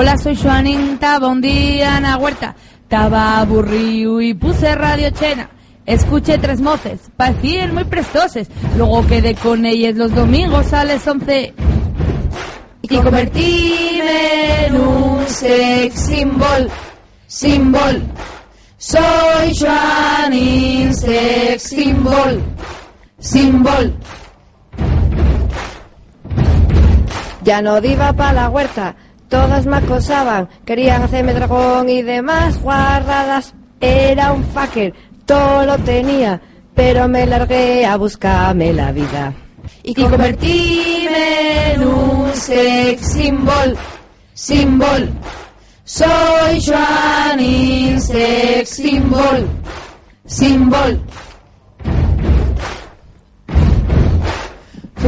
Hola, soy Joanín, estaba un día en la huerta, estaba aburrido y puse radio chena. Escuché tres moces, parecían muy prestoses. Luego quedé con ellas los domingos a las once. Y convertíme en un sex symbol, symbol. Soy Joanín, sex symbol, symbol. Ya no iba para la huerta, todas me acosaban, querían hacerme dragón y demás guarradas. Era un fucker, todo lo tenía, pero me largué a buscarme la vida. Y convertíme en un sex symbol, symbol. Soy Joanín, sex symbol, symbol.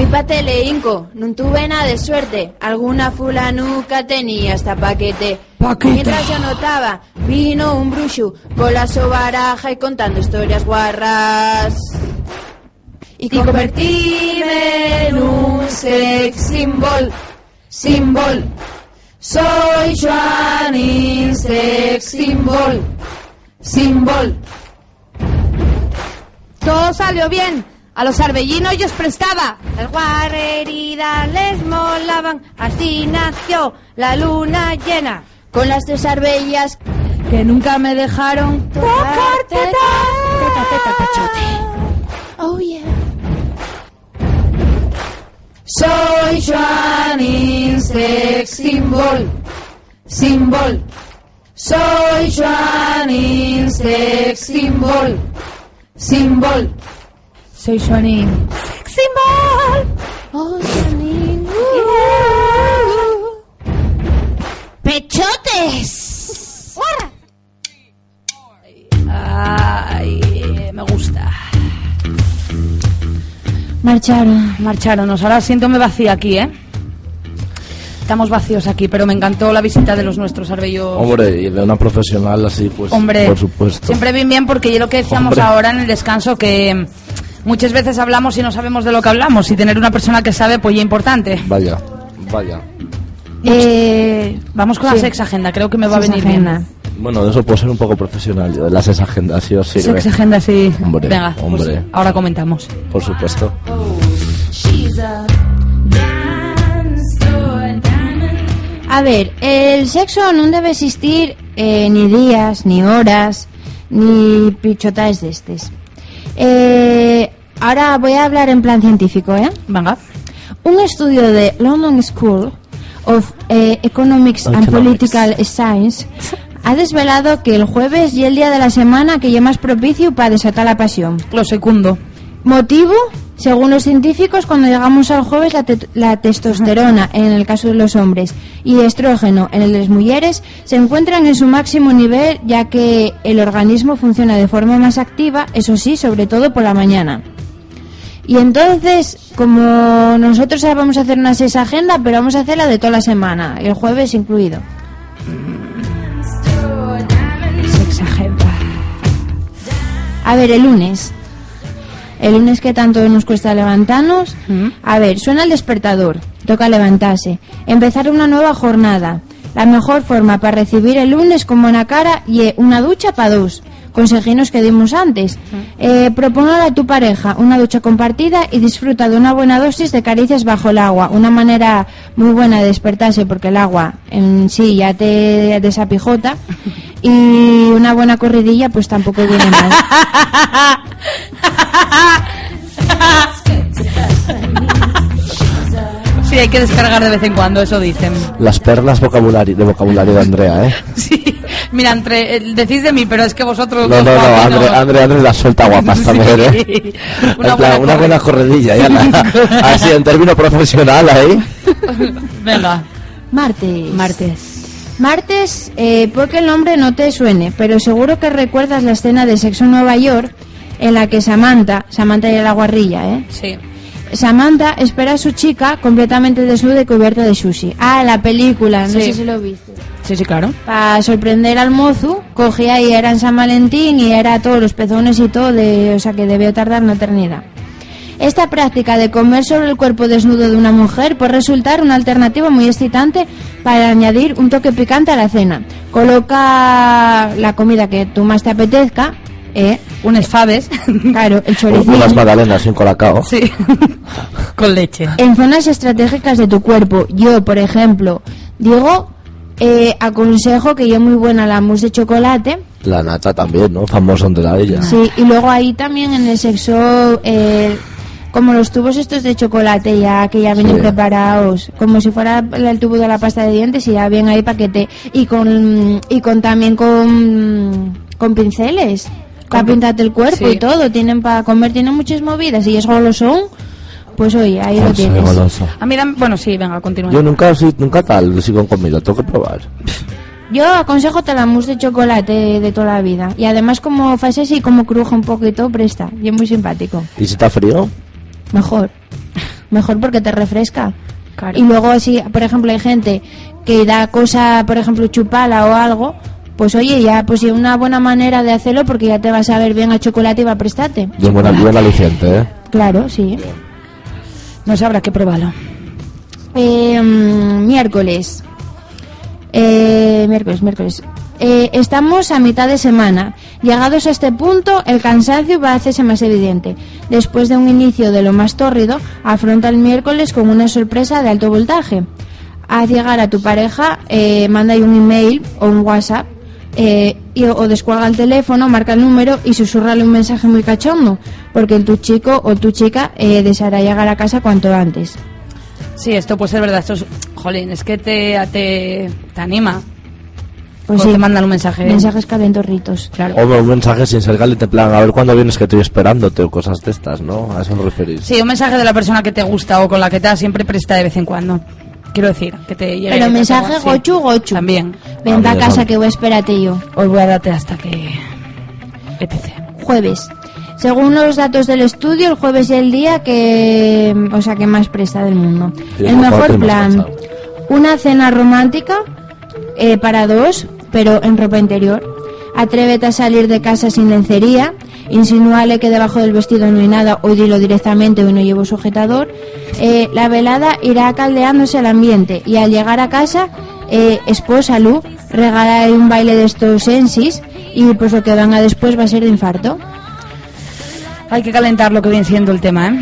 Fui pa Teleinco, no tuve nada de suerte. Alguna fulanuca tenía hasta paquete. Mientras yo notaba, vino un bruxo con la sobaraja y contando historias guarras. Y convertíme en un sex symbol, symbol. Soy Joanín, sex symbol, symbol. Todo salió bien. A los arbellinos yo os prestaba. Las guarreridas les molaban, así nació la luna llena. Con las tres arbellas Que nunca me dejaron tocar teta. Teta, teta, pechote. Oh yeah. Soy Joanín, sex symbol, symbol. Soy Joanín, sex symbol, symbol. Soy Joanín, sex symbol. Oh, Janine. ¡Pechotes! Ay, me gusta. Marcharon. Marcharonos. Ahora siento me vacía aquí, ¿eh? Estamos vacíos aquí, pero me encantó la visita de los nuestros arbellos. Hombre, y de una profesional así, pues, Hombre, por supuesto. siempre bien bien porque yo lo que decíamos Hombre. ahora en el descanso que muchas veces hablamos y no sabemos de lo que hablamos y tener una persona que sabe pues ya importante. Vaya, vaya. Eh, Vamos con Sí. la sex agenda, creo que me va a sex venir agenda. bien. Bueno, de eso puedo ser un poco profesional, yo de las agendas, si os sirve. Sex agenda sí. Hombre, Venga, pues ahora comentamos. Por supuesto. A ver, el sexo no debe existir eh, ni días, ni horas, ni pichotas de estes. Eh, ahora voy a hablar en plan científico, ¿eh? Venga. Un estudio de London School of eh, Economics and Economics. Political Science ha desvelado que el jueves y el día de la semana que es más propicio para desatar la pasión. Lo secundo. Motivo, según los científicos, cuando llegamos al jueves, la, te- la testosterona, en el caso de los hombres, y estrógeno, en el de las mujeres, se encuentran en su máximo nivel, ya que el organismo funciona de forma más activa, eso sí, sobre todo por la mañana. Y entonces, como nosotros ahora vamos a hacer una seis agenda, pero vamos a hacerla de toda la semana, el jueves incluido. Sex agenda. A ver, el lunes. El lunes que tanto nos cuesta levantarnos. A ver, suena el despertador. Toca levantarse. Empezar una nueva jornada. La mejor forma para recibir el lunes con buena cara y eh, una ducha para dos. Consejinos que dimos antes. Eh, proponer a tu pareja una ducha compartida y disfruta de una buena dosis de caricias bajo el agua. Una manera muy buena de despertarse porque el agua en sí ya te desapijota. Y una buena corridilla pues tampoco viene mal. Sí, hay que descargar de vez en cuando, eso dicen. Las perlas vocabulario, de vocabulario de Andrea, ¿eh? Sí, mira, entre, eh, decís de mí, pero es que vosotros... No, no, no, papinos- Andrea, Andrea, Andrea la suelta guapas también, ¿eh? Sí. En plan, una buena corredilla, ya la- así en término profesional ahí. Venga, Martes. martes. Martes, eh, porque el nombre no te suene, pero seguro que recuerdas la escena de Sexo en Nueva York en la que Samantha, Samantha y la guarrilla, ¿eh? Sí. Samantha espera a su chica completamente desnuda y cubierta de sushi. Ah, la película, no Sí. sé si lo viste. Sí, sí, claro. Para sorprender al mozo, cogía y era en San Valentín y era todos los pezones y todo, de, o sea que debió tardar una eternidad. Esta práctica de comer sobre el cuerpo desnudo de una mujer puede resultar una alternativa muy excitante para añadir un toque picante a la cena. Coloca la comida que tú más te apetezca, ¿eh? Unas faves. claro, el choricín, Unas magdalenas sin colacao. Sí. Con leche. en zonas estratégicas de tu cuerpo. Yo, por ejemplo, digo, eh, aconsejo que yo muy buena la mousse de chocolate. La nata también, ¿no? Famosa de la ella. Sí, y luego ahí también en el sexo, eh, como los tubos estos de chocolate ya que ya vienen Sí. preparados, como si fuera el tubo de la pasta de dientes y ya bien ahí paquete y con y con también con con pinceles para pintarte el cuerpo sí. y todo, tienen para comer, tienen muchas movidas y es golosón, pues oye, ahí lo tienes. goloso. A mí, dan- bueno, sí, venga, continúa. Yo nunca, sí, nunca tal, sigo con comida, tengo que probar. Yo aconsejo te la mousse de chocolate de toda la vida y además como fases y como cruje un poquito, presta, y es muy simpático. ¿Y si está frío? Mejor. Mejor porque te refresca. Claro. Y luego, si, por ejemplo, hay gente que da cosa, por ejemplo, chupala o algo, pues oye, ya, pues sí, una buena manera de hacerlo porque ya te vas a ver bien a chocolate y va a prestarte. Bien buena, bien aliciente, ¿eh? Claro, sí. No sé, habrá que probarlo. Eh, mm, miércoles. Eh, miércoles, miércoles. Eh, estamos a mitad de semana. Llegados a este punto, el cansancio va a hacerse más evidente. Después de un inicio de lo más tórrido, afronta el miércoles con una sorpresa de alto voltaje. Haz llegar a tu pareja, eh, manda ahí un email o un WhatsApp, eh, y- o descuelga el teléfono, marca el número y susurrale un mensaje muy cachondo, porque tu chico o tu chica eh, deseará llegar a casa cuanto antes. Sí, esto puede ser verdad. Esto es, jolín, es que te, te, te anima. Pues O sí. te mandan un mensaje. Mensajes calentorritos. Claro. O un mensaje sin ser caliente, en plan, a ver cuándo vienes que estoy esperándote o cosas de estas, ¿no? A eso me referís. Sí, un mensaje de la persona que te gusta o con la que te da siempre presta de vez en cuando. Quiero decir, que te llegue. Pero mensaje sí. gochu, gochu. También. Ven para casa que voy a esperarte yo. Os voy a darte hasta que. etc. Jueves. Según los datos del estudio, el jueves es el día que, o sea, que más presta del mundo. Sí, el mejor plan, una cena romántica eh, para dos, pero en ropa interior. Atrévete a salir de casa sin lencería. Insinúale que debajo del vestido no hay nada o dilo directamente hoy no llevo sujetador. Eh, la velada irá caldeándose el ambiente y al llegar a casa, eh, esposa Lu regala un baile de estos sensis y pues lo que venga después va a ser de infarto. Hay que calentar lo que viene siendo el tema, ¿eh?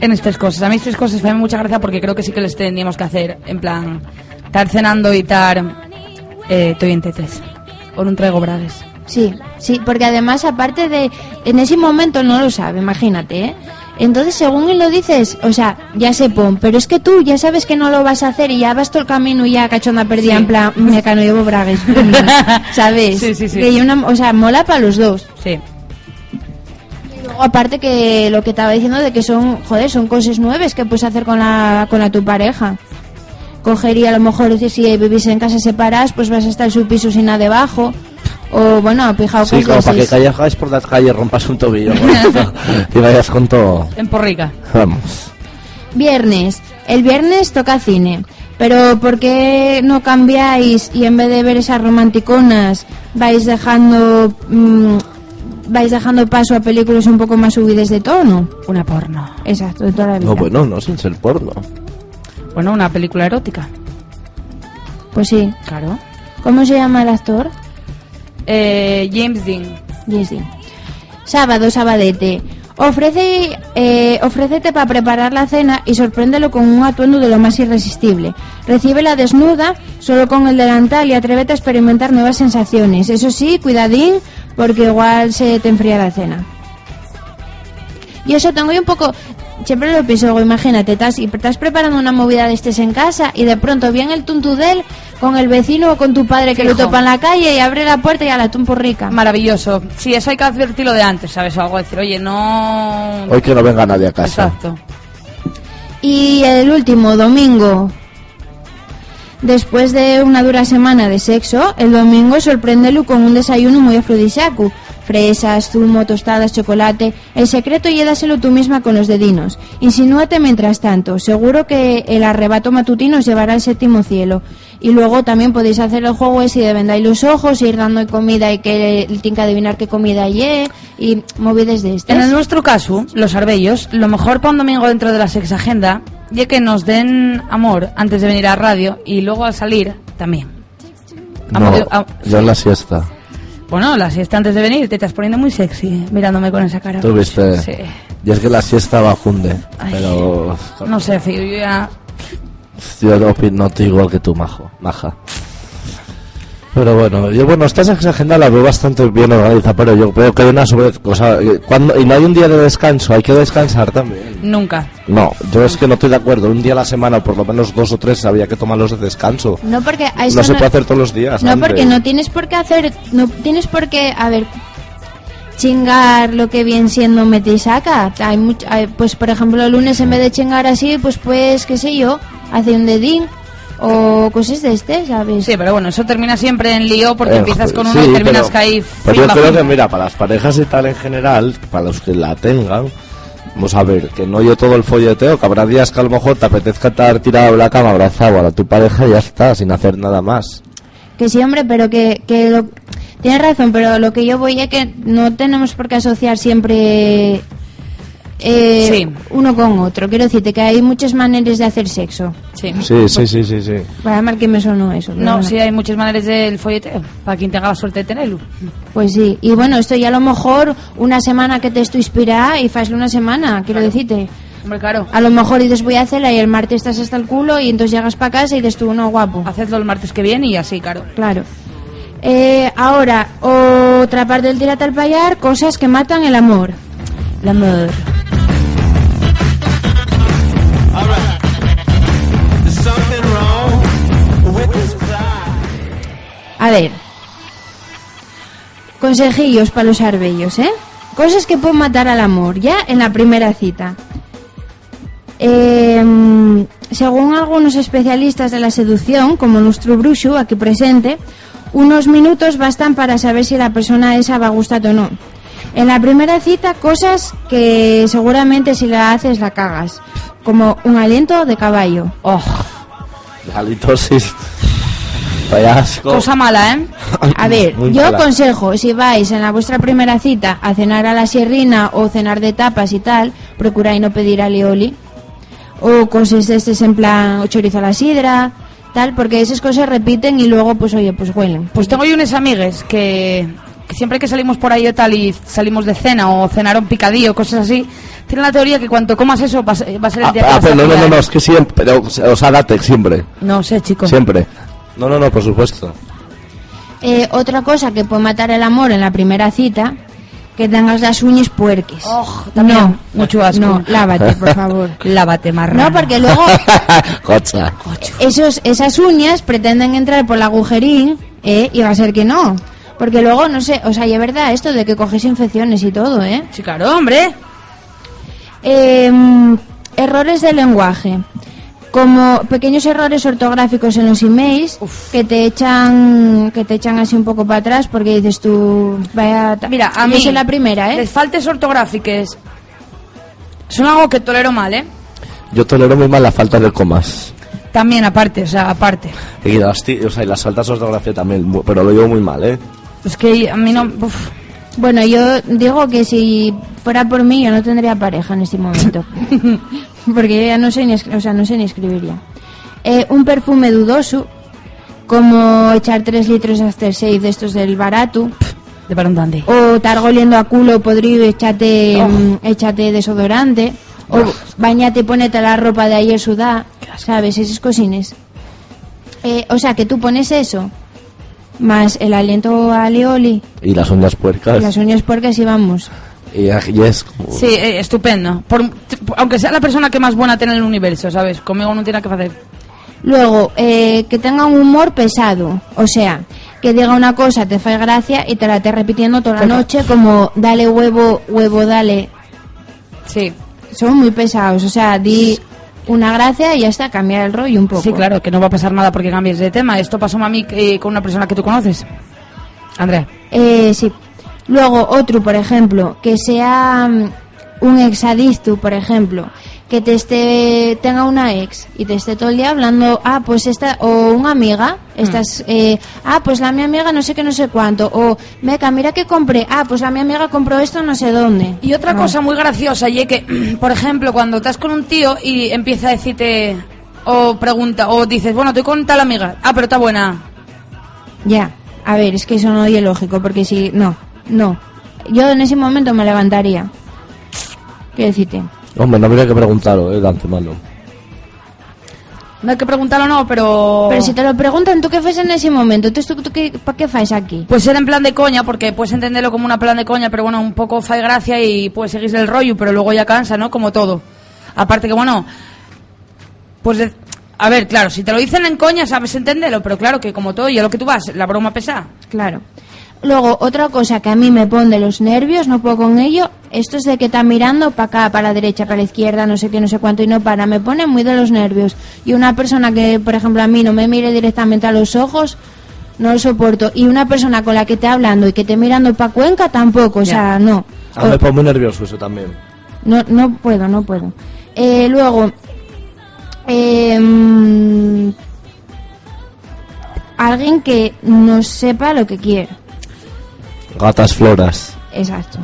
En estas cosas. A mí estas cosas me hacen mucha gracia porque creo que sí que les tendríamos que hacer, en plan, estar cenando y estar eh, estoy en tetes. O no traigo brades. Sí, sí, porque además aparte de en ese momento no lo sabe, imagínate, ¿eh? Entonces, según él lo dices, o sea, ya se pon, pero es que tú ya sabes que no lo vas a hacer y ya vas todo el camino y ya cachonda perdida Sí. en plan, me cano llevo bragues, ¿sabes? Sí, sí, sí. Que una, o sea, mola para los dos. Sí. Y luego aparte que lo que estaba diciendo de que son, joder, son cosas nuevas que puedes hacer con la con la tu pareja. Cogería a lo mejor si si vivís en casas separadas, pues vas a estar en su piso sin nada debajo. O bueno, pijao Sí, como para que callejáis por la calle, rompas un tobillo y vayas con todo. En porrica. Vamos. Viernes. El viernes toca cine. Pero ¿por qué no cambiáis y en vez de ver esas romanticonas vais dejando mm, vais dejando paso a películas un poco más subidas de tono? Una porno. Exacto, de toda la vida. No, bueno, no, sin ser porno. Bueno, una película erótica. Pues sí. Claro. ¿Cómo se llama el actor? Eh, James Dean. Yes, sí. Sábado, sabadete. Ofrece, eh, ofrécete para preparar la cena y sorpréndelo con un atuendo de lo más irresistible. Recíbela desnuda, solo con el delantal y atrévete a experimentar nuevas sensaciones. Eso sí, cuidadín, porque igual se te enfría la cena. Y eso tengo yo un poco... Siempre lo pienso, digo, imagínate, estás, y estás preparando una movida de estés en casa y de pronto viene el tuntudel con el vecino o con tu padre que lo topa en la calle y abre la puerta y a la tumpo rica. Maravilloso. Sí, eso hay que advertirlo de antes, ¿sabes? O algo decir, oye, no... Hoy que no venga nadie a casa. Exacto. Y el último, domingo. Después de una dura semana de sexo, el domingo sorpréndelo con un desayuno muy afrodisíaco. Fresas, zumo, tostadas, chocolate. El secreto llédaselo tú misma con los dedinos. Insinúate mientras tanto. Seguro que el arrebato matutino os llevará al séptimo cielo. Y luego también podéis hacer el juego ese de vendáis los ojos, ir dando comida y que tiene que adivinar qué comida hay eh, y movides de estas. En el nuestro caso, los arbellos, lo mejor para un domingo dentro de la sex agenda, ya que nos den amor antes de venir a radio y luego al salir también. No, Amor, ah, yo en la siesta. Bueno, la siesta antes de venir te estás poniendo muy sexy eh, mirándome con esa cara. Tú viste. Sí. Y es que la siesta va junde. Ay. Pero. No sé, yo ya... Yo no opino no estoy igual que tú, majo, maja. Pero bueno, yo bueno, esta agenda la veo bastante bien organizada, pero yo veo que hay una sobre cosa, eh, cuando y no hay un día de descanso, hay que descansar también. Nunca. No, yo es que no estoy de acuerdo. Un día a la semana, por lo menos dos o tres, había que tomarlos de descanso. No porque a eso No se puede hacer todos los días. No, porque no tienes por qué hacer, no tienes por qué, a ver, chingar lo que viene siendo mete y saca. Hay much- hay, pues por ejemplo el lunes en vez de chingar así, pues pues qué sé yo, hace un dedín o cosas de este, ¿sabes? Sí, pero bueno, eso termina siempre en lío porque Eh, empiezas con uno sí, y terminas pero- que ahí... Pero yo fimba, creo que, mira, para las parejas y tal en general, para los que la tengan, vamos a ver, que no yo todo el folleteo, que habrá días que a lo mejor te apetezca estar tirado en la cama abrazado a tu pareja y ya está, sin hacer nada más. Que sí, hombre, pero que, que lo... Tienes razón, pero lo que yo voy es que no tenemos por qué asociar siempre eh, Sí. uno con otro. Quiero decirte que hay muchas maneras de hacer sexo. Sí. Sí, sí, sí, sí, sí. Para mal que me sonó eso. No, sí hay muchas maneras del folleteo, para quien tenga la suerte de tenerlo. Pues sí, y bueno, esto ya a lo mejor una semana que te estoy inspirada y faslo una semana, quiero decirte. Hombre, claro, A lo mejor dices voy a hacerla y el martes estás hasta el culo y entonces llegas para casa y dices tú, no, guapo. hacedlo el martes que viene y así, claro. Claro. Eh, ahora, otra parte del tirate al payar, cosas que matan el amor. El amor. A ver. Consejillos para los arbellos, ¿eh? Cosas que pueden matar al amor, ya en la primera cita. Eh, según algunos especialistas de la seducción, como nuestro bruxo aquí presente, unos minutos bastan para saber si la persona esa va a gustar o no. En la primera cita, cosas que seguramente si la haces la cagas. Como un aliento de caballo. Oh, La halitosis. Vaya asco. cosa mala, ¿eh? A ver, Muy yo mala. aconsejo, si vais en la vuestra primera cita a cenar a la sierrina o cenar de tapas y tal, procuráis no pedir alioli. O cosas de estos en plan o chorizo a la sidra, tal, porque esas cosas repiten y luego, pues oye, pues huelen. Pues tengo yo unas amigues que, que siempre que salimos por ahí o tal y salimos de cena o cenar un picadillo, cosas así, tienen la teoría que cuanto comas eso va a ser, el Ah, día que ah, vas pero a no, no, no, es que siempre, pero, o sea, date, siempre, No sé, chicos. siempre. No, no, no, por supuesto. Eh, otra cosa que puede matar el amor en la primera cita, que tengas las uñas puerques. Oh, no, mucho asco. No, lávate, por favor. Lávate, marrano. No, porque luego Cocha. esos, esas uñas pretenden entrar por el agujerín eh, y va a ser que no. Porque luego, no sé, o sea, y es verdad esto de que coges infecciones y todo, ¿eh? Sí, claro, hombre. Em, errores de lenguaje. Como pequeños errores ortográficos en los emails que te echan que te echan así un poco para atrás porque dices tú, vaya... Mira, a Yo mí... soy la primera, ¿eh? Les faltes ortográficas son algo que tolero mal, ¿eh? Yo tolero muy mal la falta de comas. También, aparte, o sea, aparte. Y las, o sea, y las faltas de ortografía también, pero lo llevo muy mal, ¿eh? Es que a mí no... uf. Bueno, yo digo que si fuera por mí yo no tendría pareja en este momento. Porque yo ya no sé ni, o sea, no sé ni escribir ya. Eh, un perfume dudoso, como echar 3 litros After Shave de estos del barato, De para o estar oliendo a culo podrido y échate, Oh. mm, échate desodorante, o bañate y ponete la ropa de ayer sudá, ¿sabes? Esas cosines. Eh, o sea, que tú pones eso, más el aliento a alioli, Y las uñas puercas. y las uñas puercas y vamos. Y, y es como- Sí, eh, estupendo. Por, aunque sea la persona que más buena tiene en el universo, ¿sabes? Conmigo no tiene que hacer. Luego, eh, que tenga un humor pesado, o sea, que diga una cosa, te fae gracia y te la esté repitiendo toda la noche como dale huevo, huevo, dale. Sí. Son muy pesados, o sea, di una gracia y ya está, cambiar el rollo un poco. Sí, claro, que no va a pasar nada porque cambies de tema. Esto pasó a mí eh, con una persona que tú conoces. Andrea. Eh, sí. Luego, otro, por ejemplo, que sea mm, un exadicto, por ejemplo, que te esté, tenga una ex y te esté todo el día hablando, ah, pues esta, o una amiga, estás, eh, ah, pues la mi amiga no sé qué, no sé cuánto, o, meca, mira que compré, ah, pues la mi amiga compró esto no sé dónde. Y otra No. cosa muy graciosa, y que, por ejemplo, cuando estás con un tío y empieza a decirte, o pregunta, o dices, bueno, estoy con tal amiga, ah, pero está buena. Ya, a ver, es que eso no es lógico, porque si, no, no. Yo en ese momento me levantaría. ¿Qué decirte? Hombre, no habría que preguntarlo, ¿eh? De antemano. No hay que preguntarlo, no, pero... Pero si te lo preguntan, ¿tú qué haces en ese momento? ¿Tú, tú, tú qué, ¿Para qué haces aquí? Puede ser en plan de coña, porque puedes entenderlo como una plan de coña, pero bueno, un poco fai gracia y puedes seguir el rollo, pero luego ya cansa, ¿no? Como todo. Aparte que, bueno, pues... de- A ver, claro, si te lo dicen en coña sabes entenderlo, pero claro que como todo, y a lo que tú vas, la broma pesa. Claro. Luego, otra cosa que a mí me pone de los nervios, no puedo con ello, esto es de que está mirando para acá, para la derecha, para la izquierda, no sé qué, no sé cuánto, y no para, me pone muy de los nervios. Y una persona que, por ejemplo, a mí no me mire directamente a los ojos, no lo soporto. Y una persona con la que esté hablando y que esté mirando para Cuenca, tampoco, o sea, no. A mí me pone muy nervioso eso también. No, no puedo, no puedo. Eh, luego, em, alguien que no sepa lo que quiere. Gatas floras. Exacto.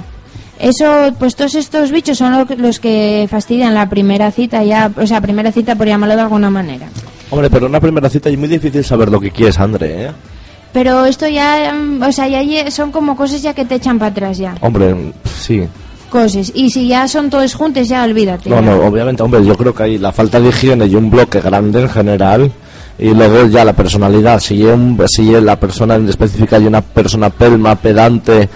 Eso, pues todos estos bichos son lo los que fastidian la primera cita ya, o sea, primera cita por llamarlo de alguna manera. Hombre, pero en una primera cita es muy difícil saber lo que quieres, André, ¿eh? Pero esto ya, mm, o sea, ya son como cosas ya que te echan para atrás ya. Hombre, sí. Cosas. Y si ya son todos juntos, ya olvídate. No, ya. no, obviamente, hombre, yo creo que hay la falta de higiene y un bloque grande en general. Y luego ya la personalidad, si, un- si la persona en específica y una persona pelma, pedante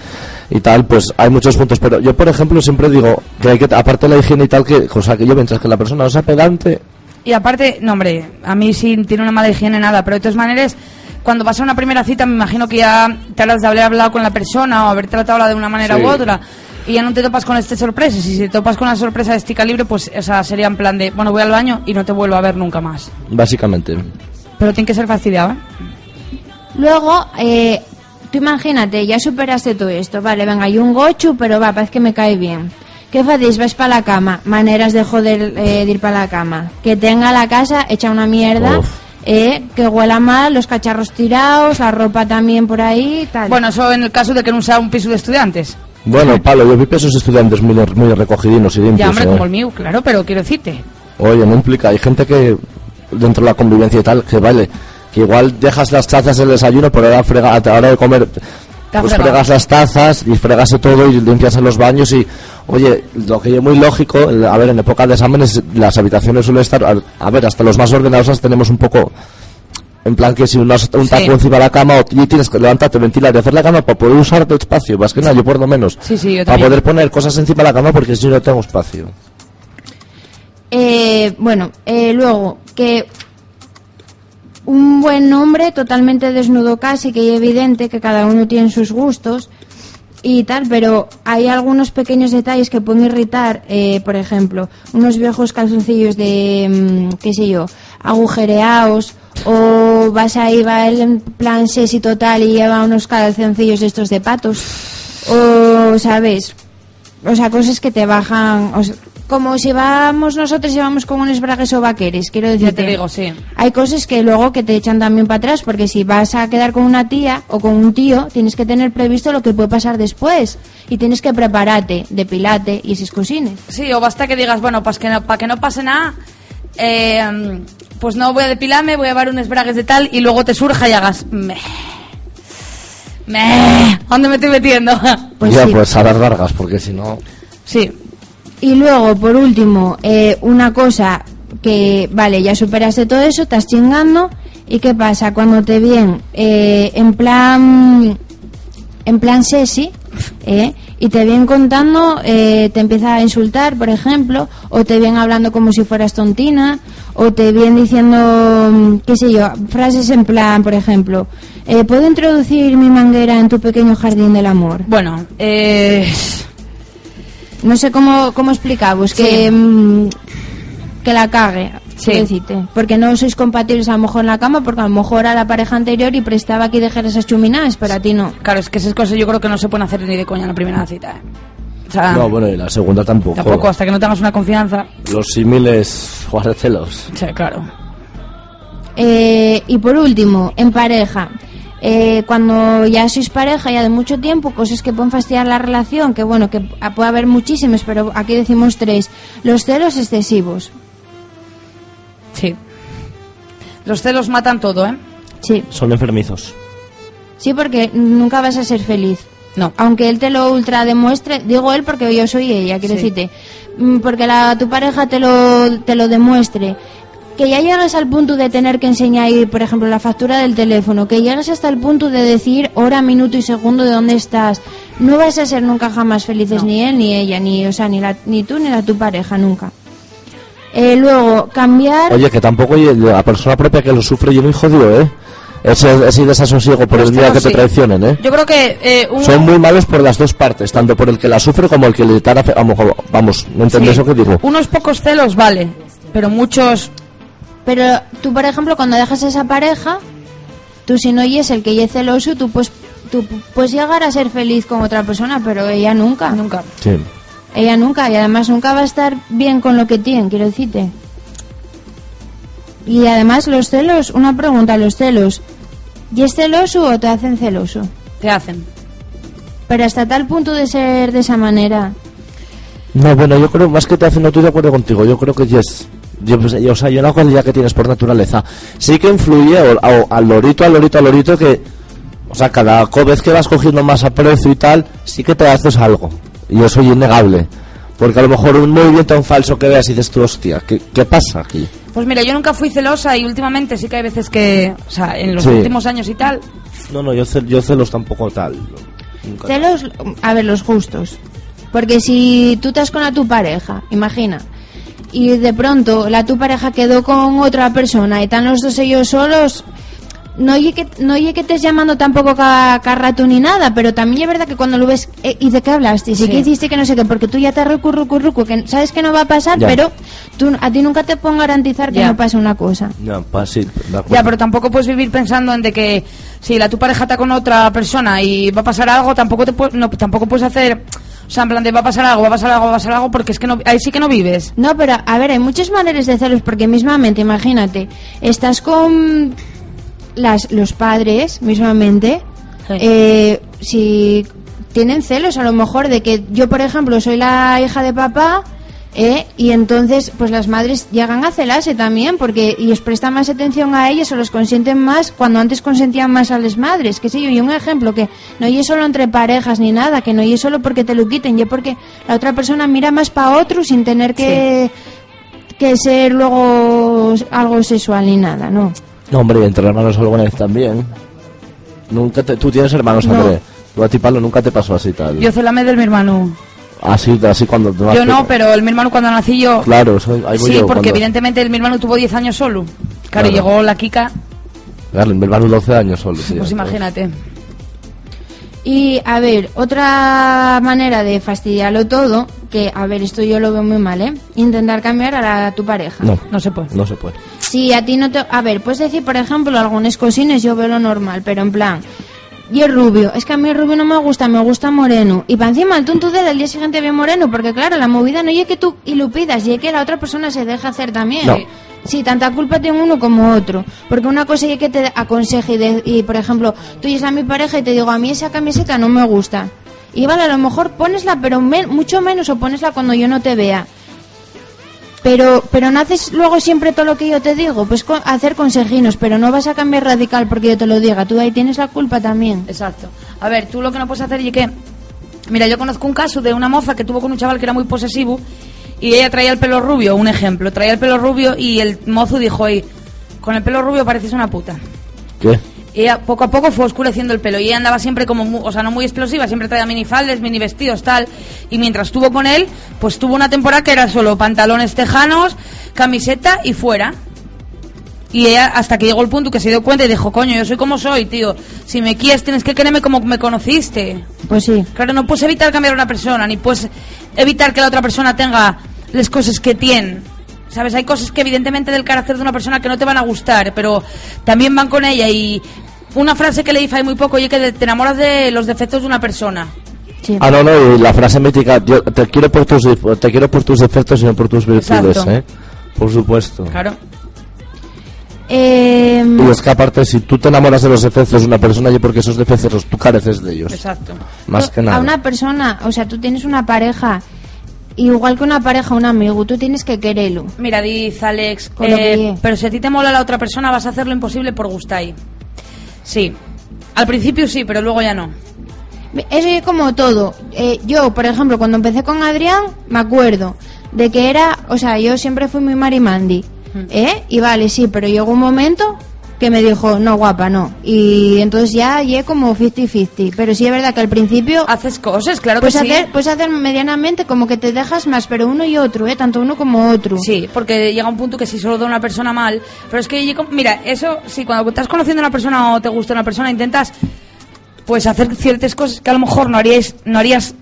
y tal, pues hay muchos puntos. Pero yo, por ejemplo, siempre digo que hay que, aparte de la higiene y tal, que, o sea, que yo mientras que la persona no sea pedante, Y aparte, no, hombre, a mí sí tiene una mala higiene nada, pero de todas maneras, cuando vas a una primera cita, me imagino que ya te habrás de haber hablado con la persona o haber tratado de una manera Sí. u otra. Y ya no te topas con este sorpresa. Y si te topas con la sorpresa de este calibre, pues o sea, sería en plan de, bueno, voy al baño y no te vuelvo a ver nunca más. básicamente. Pero tiene que ser fastidiado, ¿eh? Luego, eh, tú imagínate, ya superaste todo esto, vale, venga, hay un gochu, pero va, parece que me cae bien. ¿Qué hacéis? Vais para la cama. Maneras de joder eh, de ir para la cama. Que tenga la casa hecha una mierda. Uf. eh, que huela mal, los cacharros tirados, la ropa también por ahí, tal. Bueno, eso en el caso de que no sea un piso de estudiantes. Bueno, Palo, yo vi esos estudiantes muy, muy recogidinos y limpios. Ya, hombre, ¿eh? como el mío, claro, pero quiero decirte. Oye, no implica, hay gente que dentro de la convivencia y tal, que vale, que igual dejas las tazas del desayuno, pero ahora, frega, a la hora de comer, pues fregas las tazas y fregas todo y limpias en los baños y, oye, lo que es muy lógico, el- a ver, en época de exámenes las habitaciones suelen estar, a, a ver, hasta los más ordenados tenemos un poco... En plan que si un Sí. taco encima de la cama o y tienes que levantarte, ventilar y hacer la cama para poder usar tu espacio, más que nada, yo por lo menos. Sí, sí, yo Para poder poner cosas encima de la cama porque si no no tengo espacio. Eh, bueno, eh, luego, que un buen hombre totalmente desnudo casi, que es evidente que cada uno tiene sus gustos y tal, pero hay algunos pequeños detalles que pueden irritar, eh, por ejemplo, unos viejos calzoncillos de, mm, qué sé yo, agujereados, o vas ahí, va en plan sexy total y lleva unos calzoncillos estos de patos, o, ¿sabes? O sea, cosas que te bajan. o sea, como si vamos nosotros y vamos con unos bragues o vaqueres, quiero decir. Ya te digo, sí. Hay cosas que luego que te echan también para atrás, porque si vas a quedar con una tía o con un tío, tienes que tener previsto lo que puede pasar después. Y tienes que prepararte, depilarte y esas cosines. Sí, o basta que digas, bueno, pues que no, para que no pase nada, eh, pues no voy a depilarme, voy a llevar unos bragues de tal y luego te surja y hagas... Me, me, ¿Dónde me estoy metiendo? Pues ya, sí. pues a las largas, porque si no... sí, Y luego, por último, eh, una cosa que, vale, ya superaste todo eso, estás chingando. ¿Y qué pasa? Cuando te vienen eh, en plan en plan sexy, ¿eh? y te vienen contando, eh, te empieza a insultar, por ejemplo, o te vienen hablando como si fueras tontina, o te vienen diciendo, mm, qué sé yo, frases en plan, por ejemplo, eh, ¿puedo introducir mi manguera en tu pequeño jardín del amor? bueno, eh, No sé cómo, cómo explicaros, Sí. que, mm, que la cague, Sí. decirte. Porque no sois compatibles a lo mejor en la cama, porque a lo mejor a la pareja anterior y prestaba que dejar esas chuminadas, pero a ti no. claro, es que esas cosas yo creo que no se pueden hacer ni de coña en la primera cita. ¿eh? O sea, No, bueno, y la segunda tampoco. tampoco, hasta que no tengas una confianza. Los símiles, guárdetelos. Sí, claro. Eh, y por último, en pareja. Eh, cuando ya sois pareja ya de mucho tiempo, cosas que pueden fastidiar la relación, que bueno, que puede haber muchísimas, pero aquí decimos tres. Los celos excesivos. Sí. Los celos matan todo, ¿eh? Sí, Son enfermizos. sí, porque nunca vas a ser feliz. No. aunque él te lo ultra demuestre, digo él porque yo soy ella, quiero Sí. decirte, Mm, porque la, tu pareja te lo, te lo demuestre, que ya llegues al punto de tener que enseñar, por ejemplo, la factura del teléfono, que llegues hasta el punto de decir hora, minuto y segundo de dónde estás, no vas a ser nunca jamás felices ni él ni ella, ni, o sea, ni, la, ni tú ni la tu pareja, nunca. Eh, luego, cambiar... Oye, que tampoco la persona propia que lo sufre yo muy jodido, ¿eh? Ese, ese desasosiego por el día que te sí. traicionen, ¿eh? Yo creo que eh, un- Son muy malos por las dos partes, tanto por el que la sufre como el que le está... afe- Vamos, vamos ¿no entendés sí, lo que digo? unos pocos celos vale, pero muchos Pero tú, por ejemplo, cuando dejas a esa pareja, tú si no es el que es celoso, tú pues tú puedes llegar a ser feliz con otra persona, pero ella nunca. nunca. Sí. Ella nunca, y además nunca va a estar bien con lo que tiene, quiero decirte. Y además los celos, una pregunta, los celos, ¿y es celoso o te hacen celoso? Te hacen. Pero hasta tal punto de ser de esa manera. No, bueno, yo creo, más que te hacen, no estoy de acuerdo contigo, yo creo que ya es... Yo, pues, yo, o sea, yo una cualidad que tienes por naturaleza. Sí que influye o- o- al lorito, al lorito, al lorito que... O sea, cada vez que vas cogiendo más aprecio y tal, sí que te haces algo. Y eso es innegable. Porque a lo mejor un movimiento en falso que veas y dices tú, hostia, ¿qué, qué pasa aquí? Pues mira, yo nunca fui celosa y últimamente sí que hay veces que, o sea, en los Sí. últimos años y tal, No, no, yo, cel- yo celos tampoco tal. Nunca. Celos, a ver, los justos. Porque si tú estás con a tu pareja, imagina, y de pronto la tu pareja quedó con otra persona y están los dos ellos solos, no oye que no oye que estés llamando tampoco cada, cada rato ni nada, pero también es verdad que cuando lo ves eh, y de qué hablaste, y Sí. qué hiciste que no sé qué, porque tú ya te recurru, curruco, que sabes que no va a pasar, Ya. pero tú a ti nunca te puedo garantizar que Ya. no pase una cosa. Ya, sí, de acuerdo. Ya, pero tampoco puedes vivir pensando en de que si la tu pareja está con otra persona y va a pasar algo, tampoco te pu- no, tampoco puedes hacer, o sea, en plan de va a pasar algo, va a pasar algo, va a pasar algo, porque es que no, ahí sí que no vives. No, pero a ver, hay muchas maneras de celos porque mismamente, imagínate, estás con las, los padres, mismamente, Sí. eh, si tienen celos a lo mejor de que yo, por ejemplo, soy la hija de papá, eh, y entonces pues las madres llegan a celarse también porque y os prestan más atención a ellos o los consienten más cuando antes consentían más a las madres que sé yo y un ejemplo que no es solo entre parejas ni nada que no es solo porque te lo quiten y porque la otra persona mira más para otro sin tener que que ser luego algo sexual ni nada no No, hombre, y entre hermanos alguna también. Nunca te, tú tienes hermanos, No. André. Tú a ti, Pablo, nunca te pasó así tal. Yo celame del mi hermano. Así, así cuando te vas Yo no, pe- pero el mi hermano cuando nací yo... Claro, eso- ahí voy Sí, yo. porque cuando- evidentemente el mi hermano tuvo 10 años solo. Claro. Claro, llegó la Kika, Claro, mi hermano 12 años solo. pues imagínate. y a ver otra manera de fastidiarlo todo que a ver esto yo lo veo muy mal eh intentar cambiar a, la- a tu pareja No, No se puede. no se puede. Si a ti no te... A ver, puedes decir, por ejemplo, algunas cosines, yo veo lo normal, pero en plan... Y el rubio, es que a mí el rubio no me gusta, me gusta moreno. Y para encima el tonto de él al día siguiente ve moreno, porque claro, la movida no es que tú y lo pidas, y es que la otra persona se deja hacer también. No. Sí, tanta culpa tiene uno como otro. Porque una cosa es que te aconseje y, de- y, por ejemplo, tú y es a mi pareja y te digo, a mí esa camiseta no me gusta. Y vale, a lo mejor ponesla, pero men- mucho menos o ponesla cuando yo no te vea. Pero, pero no haces luego siempre todo lo que yo te digo, pues co- hacer consejinos, pero no vas a cambiar radical porque yo te lo diga, tú ahí tienes la culpa también. Exacto. A ver, tú lo que no puedes hacer y que... Mira, yo conozco un caso de una moza que tuvo con un chaval que era muy posesivo y ella traía el pelo rubio, un ejemplo, traía el pelo rubio y el mozo dijo, "Ey, con el pelo rubio pareces una puta. ¿Qué? Ella poco a poco fue oscureciendo el pelo y ella andaba siempre como, mu- o sea, no muy explosiva, siempre traía minifaldes, mini vestidos, tal. Y mientras estuvo con él, pues tuvo una temporada que era solo pantalones tejanos, camiseta y fuera. Y ella, hasta que llegó el punto que se dio cuenta y dijo, coño, yo soy como soy, tío. Si me quieres, tienes que quererme como me conociste. Pues sí. Claro, no puedes evitar cambiar a una persona, ni puedes evitar que la otra persona tenga las cosas que tiene. ¿Sabes? Hay cosas que evidentemente del carácter de una persona que no te van a gustar, pero también van con ella. Y una frase que le dije hay muy poco, y que te enamoras de los defectos de una persona. sí. Ah, no, no, y la frase mítica, yo te quiero por tus, te quiero por tus defectos y no por tus virtudes, Exacto. ¿eh? Por supuesto. Claro. Eh, Y es que aparte, si tú te enamoras de los defectos de una persona, yo porque esos defectos tú careces de ellos. Exacto. Más tú- que nada. A una persona, o sea, tú tienes una pareja, igual que una pareja, un amigo, tú tienes que quererlo. Mira, dice Alex, eh, pero si a ti te mola la otra persona, vas a hacer lo imposible por gustar. Sí. Al principio sí, pero luego ya no. Eso es como todo. Eh, yo, por ejemplo, cuando empecé con Adrián, me acuerdo de que era, o sea, yo siempre fui muy marimandi, ¿eh? Y vale, sí, pero llegó un momento que me dijo, no, guapa, no. Y entonces ya llegué como 50-50. Pero sí es verdad que al principio Haces cosas, claro que puedes sí. hacer, puedes hacer medianamente como que te dejas más, pero uno y otro, ¿eh? Tanto uno como otro. Sí, porque llega un punto que si solo da una persona mal, pero es que mira, eso sí, cuando estás conociendo a una persona o te gusta una persona, intentas pues hacer ciertas cosas que a lo mejor no haríais, no harías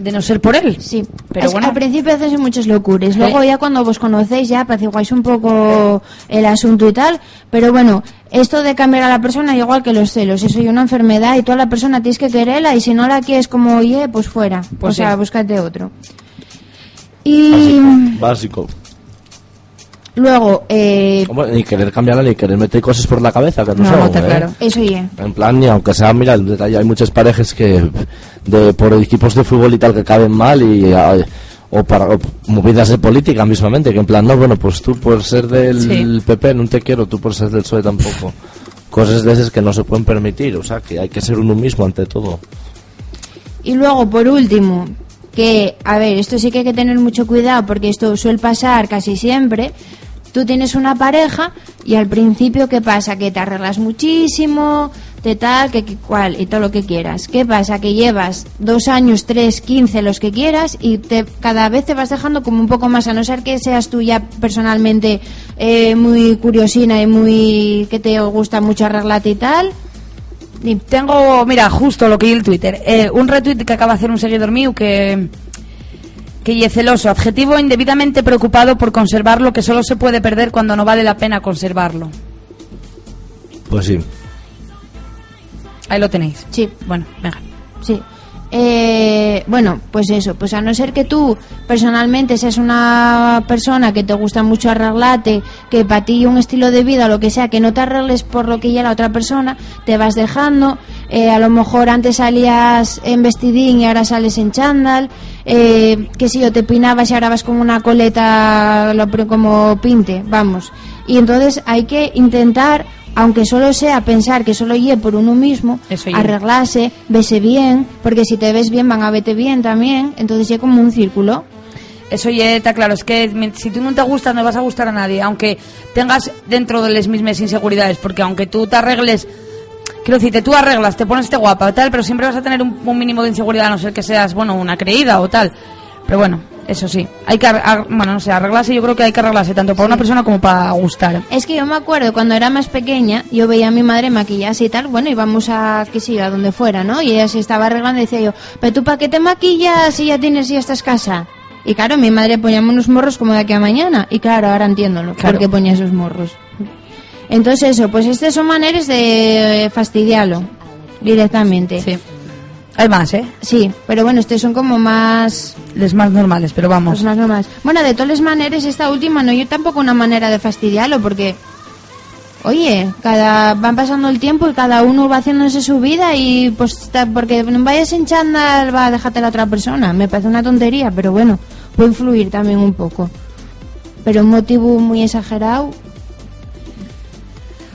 de no ser por él. Sí, Pero Es- bueno. al principio haces muchas locuras, luego ya cuando vos conocéis ya apaciguáis un poco el asunto y tal, pero bueno, esto de cambiar a la persona igual que los celos, eso es una enfermedad y toda la persona tienes que quererla y si no la quieres como oye, pues fuera, Pues o sea, sí. búscate otro. Y Básico. Básico. Luego, eh, Hombre, ni querer cambiarla, ni querer meter cosas por la cabeza, que no, No, no, está ¿eh? claro. eso ya. En plan, ni aunque sea, mira, el detalle, hay muchas parejas que de por equipos de fútbol y tal que caben mal y ay, o para o movidas de política mismamente, que en plan, no, bueno, pues tú por ser del Sí. PP no te quiero, tú por ser del PSOE tampoco. Cosas de esas que no se pueden permitir, o sea, que hay que ser uno mismo ante todo. Y luego, por último, que, a ver, esto sí que hay que tener mucho cuidado porque esto suele pasar casi siempre. Tú tienes una pareja y al principio, ¿qué pasa? Que te arreglas muchísimo, de tal, que, cual, y todo lo que quieras. ¿Qué pasa? Que llevas dos años, tres, quince, los que quieras, y te, cada vez te vas dejando como un poco más, a no ser que seas tú ya personalmente eh, muy curiosina y muy que te gusta mucho arreglarte y tal. Y tengo, mira, justo lo que vi el Twitter. Eh, un retweet que acaba de hacer un seguidor mío que. Que y celoso, adjetivo indebidamente preocupado por conservar lo que solo se puede perder cuando no vale la pena conservarlo. Pues sí. Ahí lo tenéis. Sí. Bueno, venga. Sí. Eh, bueno, pues eso, pues a no ser que tú personalmente seas una persona que te gusta mucho arreglarte, que para ti un estilo de vida o lo que sea, que no te arregles por lo que ya la otra persona, te vas dejando, eh, a lo mejor antes salías en vestidín y ahora sales en chándal, eh, que si yo te pinabas y ahora vas con una coleta como pinte, vamos. Y entonces hay que intentar, aunque solo sea pensar que solo lleve por uno mismo, Eso ye. arreglarse, vese bien, porque si te ves bien van a verte bien también, entonces ya como un círculo. Eso ya está claro, es que si tú no te gustas no vas a gustar a nadie, aunque tengas dentro de las mismas inseguridades, porque aunque tú te arregles, quiero decirte, tú arreglas, te pones este guapa, tal, pero siempre vas a tener un, un mínimo de inseguridad, a no ser que seas, bueno, una creída o tal. Pero bueno, eso sí, hay que, bueno, no sé, arreglarse, yo creo que hay que arreglarse tanto para una persona como para gustar. Es que yo me acuerdo cuando era más pequeña, yo veía a mi madre maquillarse y tal, bueno, íbamos a, que sí, a donde fuera, ¿no? Y ella se estaba arreglando y decía yo, pero tú para qué te maquillas si ya tienes ya estás casa? Y claro, mi madre ponía unos morros como de aquí a mañana. Y claro, ahora entiendo ¿no? Claro. por qué ponía esos morros. Entonces eso, pues estas son maneras de fastidiarlo directamente. Sí. Hay más, ¿eh? Sí, pero bueno, estos son como más Les más normales, pero vamos. Pues más nomás. Bueno, de todas las maneras, esta última no yo tampoco una manera de fastidiarlo, porque, oye, cada van pasando el tiempo y cada uno va haciéndose su vida y pues está- porque no vayas en chándal va a dejarte a la otra persona. Me parece una tontería, pero bueno, puede influir también un poco. Pero un motivo muy exagerado,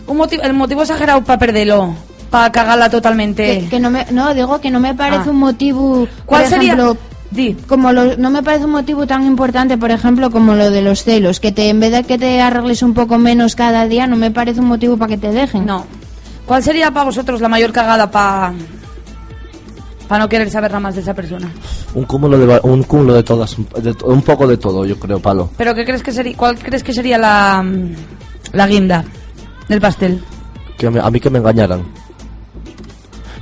Un motivo, el motivo exagerado para perderlo, para cagarla totalmente. que, que no me, no digo que no me parece Ah. un motivo, ¿Cuál por sería? ejemplo, Di. como lo- no me parece un motivo tan importante, por ejemplo, como lo de los celos, que te en vez de que te arregles un poco menos cada día, no me parece un motivo para que te dejen. No. ¿Cuál sería para vosotros la mayor cagada para para no querer saber nada más de esa persona? Un cúmulo de, un cúmulo de todas, de un poco de todo, yo creo, Palo. Pero ¿qué crees que sería cuál crees que sería la la guinda del pastel? Que me- a mí que me engañaran.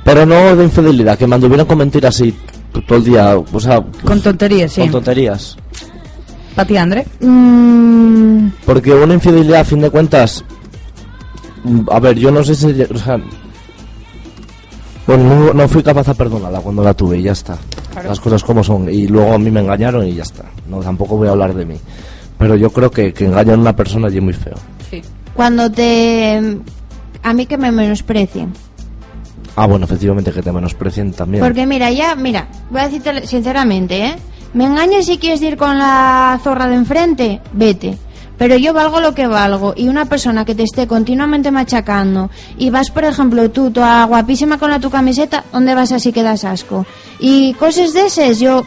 Pero no de infidelidad, que me anduvieran con mentiras así t- todo el día, o sea, Con tonterías, sí. con tonterías. ¿Para ti, André? Mm, Porque una infidelidad, a fin de cuentas, a ver, yo no sé si, o sea, bueno, no, no fui capaz de perdonarla cuando la tuve y ya está. Las cosas como son. Y luego a mí me engañaron y ya está. No, tampoco voy a hablar de mí. Pero yo creo que, que engañan a una persona y es muy feo. Sí. cuando te... A mí que me menosprecien. Ah, bueno, efectivamente que te menosprecien también. Porque mira, ya, mira, voy a decirte sinceramente, ¿eh? Me engañas si quieres ir con la zorra de enfrente, vete. Pero yo valgo lo que valgo y una persona que te esté continuamente machacando y vas, por ejemplo, tú, toda guapísima con la tu camiseta, ¿dónde vas así que das asco? Y cosas de esas, yo,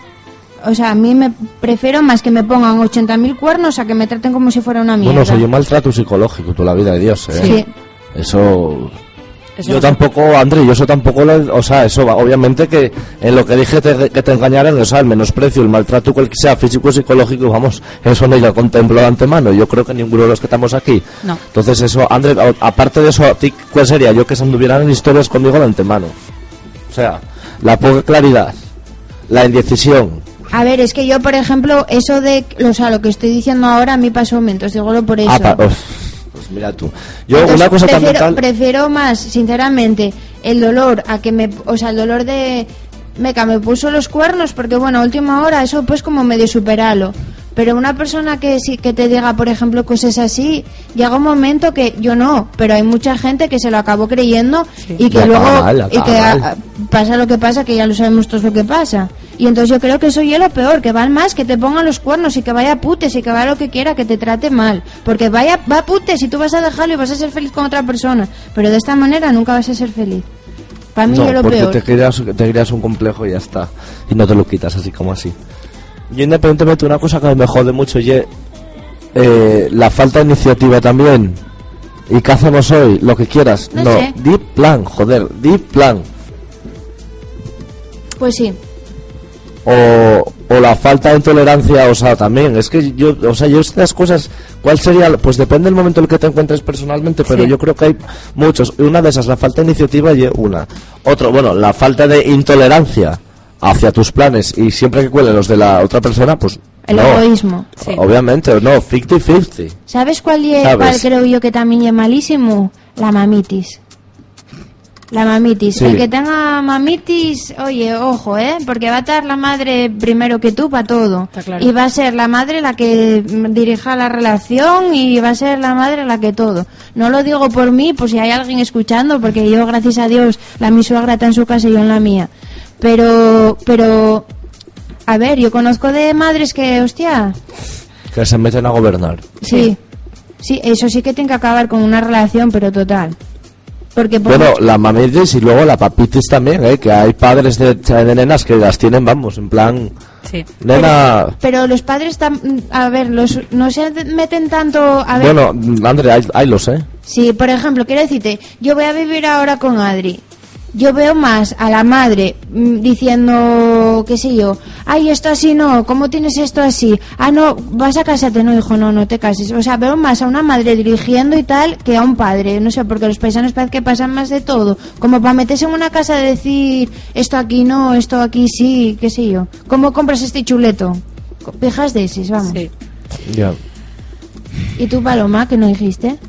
o sea, a mí me prefiero más que me pongan 80.000 cuernos a que me traten como si fuera una mierda. bueno, soy un maltrato psicológico, tú la vida de Dios, ¿eh? Sí. Eso... Eso yo tampoco, André, yo eso tampoco, lo- o sea, eso va, obviamente que en lo que dije te- que te engañaran, o sea, el menosprecio, el maltrato, cual que sea físico psicológico, vamos, eso no lo contemplo de antemano, yo creo que ninguno de los que estamos aquí. No. Entonces eso, André, aparte de eso, ¿a ti ¿cuál sería? Yo que se anduvieran en historias conmigo de antemano. O sea, la poca claridad, la indecisión, A ver, es que yo, por ejemplo, eso de, o sea, lo que estoy diciendo ahora a mí pasó momentos, digo por eso. Ah, pa- uf, pues mira tú. Yo Entonces, una cosa prefiero, prefiero más, sinceramente, el dolor a que me, o sea, el dolor de meca me puso los cuernos porque bueno, a última hora eso pues como medio superalo. Pero una persona que sí que te diga, por ejemplo, cosas así, llega un momento que yo no, pero hay mucha gente que se lo acabó creyendo y que luego y que ah, pasa lo que pasa, que ya lo sabemos todos lo que pasa. Y entonces yo creo que eso ya es lo peor, que van más, que te pongan los cuernos y que vaya putes y que vaya lo que quiera, que te trate mal. Porque vaya, va putes y tú vas a dejarlo y vas a ser feliz con otra persona. Pero de esta manera nunca vas a ser feliz. Para mí no, es lo porque peor. te creas, te creas un complejo y ya está. Y no te lo quitas así como así. Yo independientemente una cosa que me jode mucho y eh, la falta de iniciativa también. ¿Y qué hacemos hoy? Lo que quieras. No No, sé. di plan, joder, di plan. Pues sí. O, o la falta de tolerancia, o sea, también. Es que yo, o sea, yo estas cosas, ¿cuál sería? Pues depende del momento en el que te encuentres personalmente, pero Sí. yo creo que hay muchos. Una de esas, la falta de iniciativa y una. Otro, bueno, la falta de intolerancia hacia tus planes y siempre que cuelen los de la otra persona, pues. El no. egoísmo. Sí. Obviamente, no, 50-50. ¿Sabes cuál, ye- ¿Sabes? cuál creo yo que también es malísimo? La mamitis. La mamitis. Sí. El que tenga mamitis, oye, ojo, ¿eh? Porque va a estar la madre primero que tú para todo. Está claro. Y va a ser la madre la que dirija la relación y va a ser la madre la que todo. No lo digo por mí, por si hay alguien escuchando, porque yo, gracias a Dios, la mi suegra está en su casa y yo en la mía. Pero, pero, a ver, yo conozco de madres que, hostia, Que se meten a gobernar. Sí. Sí, eso sí que tiene que acabar con una relación, pero total. Porque por Bueno, la mamitis y luego la papitis también, ¿eh? Que hay padres de, de nenas que las tienen, vamos, en plan... Sí. Nena... pero los padres tam- a ver, los no se meten tanto a ver. Bueno, André, hay, hay los, ¿eh? Sí, por ejemplo, quiero decirte, yo voy a vivir ahora con Adri. Yo veo más a la madre mm, diciendo, qué sé yo, ay, esto así no, ¿cómo tienes esto así? Ah, no, vas a casarte, no, hijo, no, no te cases. O sea, veo más a una madre dirigiendo y tal que a un padre. No sé, porque los paisanos parece que pasan más de todo. Como para meterse en una casa de decir, esto aquí no, esto aquí sí, qué sé yo. ¿Cómo compras este chuleto? Pijas de esos, vamos. Sí. Ya. ¿Y tú, Paloma, que no dijiste?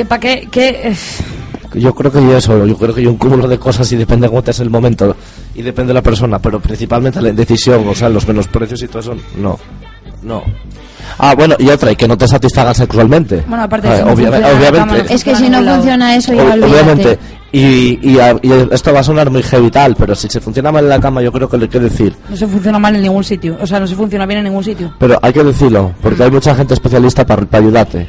¿Que para qué? qué? Yo creo que yo eso, yo creo que hay un cúmulo de cosas y depende de cómo te es el momento y depende de la persona, pero principalmente la indecisión, o sea, los menosprecios y todo eso, no. No. Ah, bueno, y otra, y que no te satisfagan sexualmente. Bueno, aparte de Ah, funciona la obviamente. Es que si no funciona eso, ya olvídate. obviamente. Y, y, a- y esto va a sonar muy heavy tal, pero si se funciona mal en la cama, yo creo que le hay que decir. No se funciona mal en ningún sitio. O sea, no se funciona bien en ningún sitio. Pero hay que decirlo, porque hay mucha gente especialista para, para ayudarte.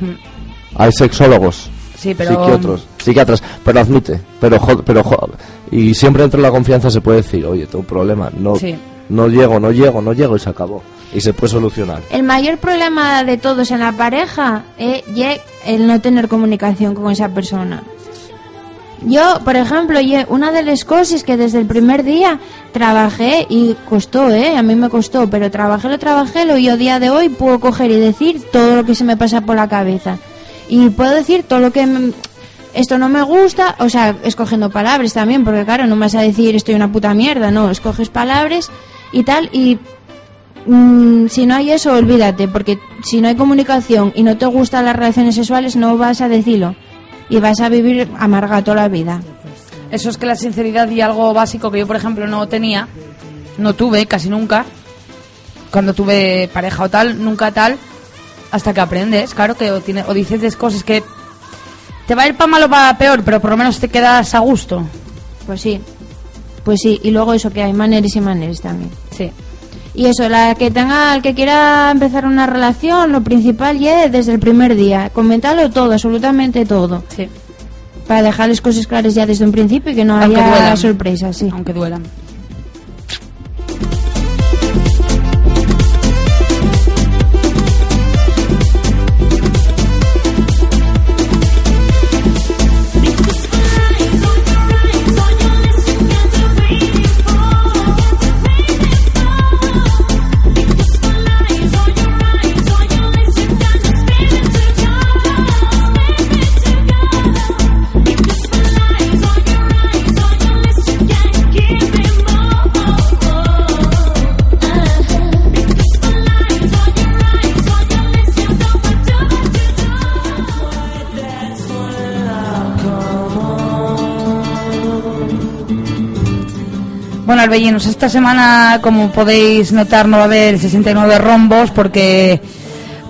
Hay sexólogos, Sí, pero... psiquiatras, psiquiatras, pero admite, pero jo- pero jo- y siempre dentro de la confianza se puede decir, oye, tengo un problema, no, Sí. no llego, no llego, no llego y se acabó y se puede solucionar. El mayor problema de todos en la pareja es ye- el no tener comunicación con esa persona. Yo, por ejemplo, una de las cosas que desde el primer día trabajé y costó, ¿eh? A mí me costó, pero trabajé, lo trabajé, lo y yo día de hoy puedo coger y decir todo lo que se me pasa por la cabeza. Y puedo decir todo lo que... esto no me gusta, o sea, escogiendo palabras también, porque claro, no vas a decir estoy una puta mierda, no, escoges palabras y tal, y Mm, si no hay eso, olvídate, porque si no hay comunicación y no te gustan las relaciones sexuales, no vas a decirlo. Y vas a vivir amarga toda la vida. Eso es que la sinceridad y algo básico que yo, por ejemplo, no tenía, no tuve casi nunca, cuando tuve pareja o tal, nunca tal, hasta que aprendes, claro, que o, tiene, o dices cosas que te va a ir para mal o para peor, pero por lo menos te quedas a gusto. Pues sí. Pues sí, y luego eso que hay maneras y maneras también. Sí. Y eso, la que tenga, el que quiera empezar una relación, lo principal ya es desde el primer día. Comentarlo todo, absolutamente todo. Sí. Para dejar las cosas claras ya desde un principio y que no Aunque haya duelan. sorpresas, sí. Aunque duelan. Albellinos, esta semana, como podéis notar, no va a haber 69 rombos porque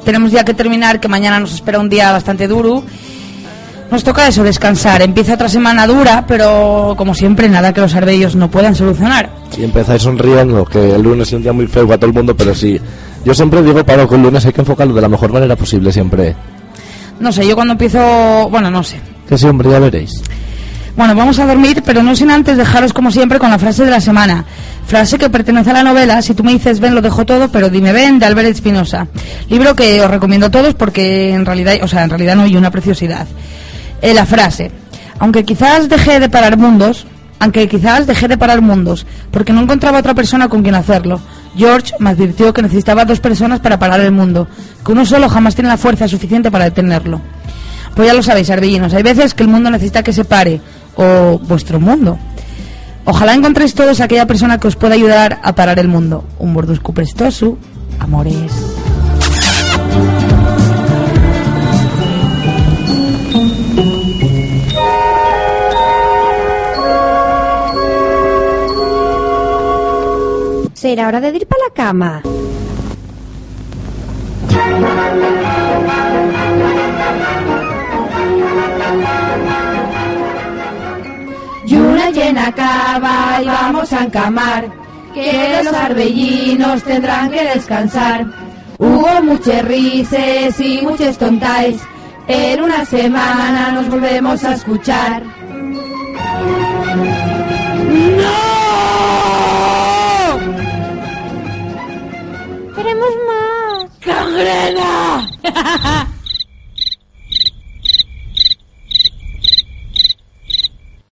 tenemos ya que terminar, que mañana nos espera un día bastante duro. Nos toca eso, descansar. Empieza otra semana dura, pero como siempre, nada que los arbellos no puedan solucionar. Y empezáis sonriendo, que el lunes es un día muy feo para todo el mundo, pero sí. Yo siempre digo, Pablo, que el lunes hay que enfocarlo de la mejor manera posible, siempre. No sé, yo cuando empiezo... Bueno, no sé. Que sí, hombre, ya veréis. Bueno, vamos a dormir, pero no sin antes dejaros como siempre con la frase de la semana. Frase que pertenece a la novela Si tú me dices ven lo dejo todo, pero dime ven de Albert Espinosa. Libro que os recomiendo a todos porque en realidad, o sea, en realidad no hay una preciosidad. Eh, la frase, aunque quizás dejé de parar mundos, aunque quizás dejé de parar mundos, porque no encontraba otra persona con quien hacerlo. George me advirtió que necesitaba dos personas para parar el mundo, que uno solo jamás tiene la fuerza suficiente para detenerlo. Pues ya lo sabéis, arbellinos, hay veces que el mundo necesita que se pare, o vuestro mundo. Ojalá encontréis todos aquella persona que os pueda ayudar a parar el mundo. Un bordusco prestoso, amores. Será hora de ir para la cama. Una llena cava y vamos a encamar, que los arbellinos tendrán que descansar. Hubo muchas risas y muchas tontais, en una semana nos volvemos a escuchar. ¡Queremos más! ¡Cangrena!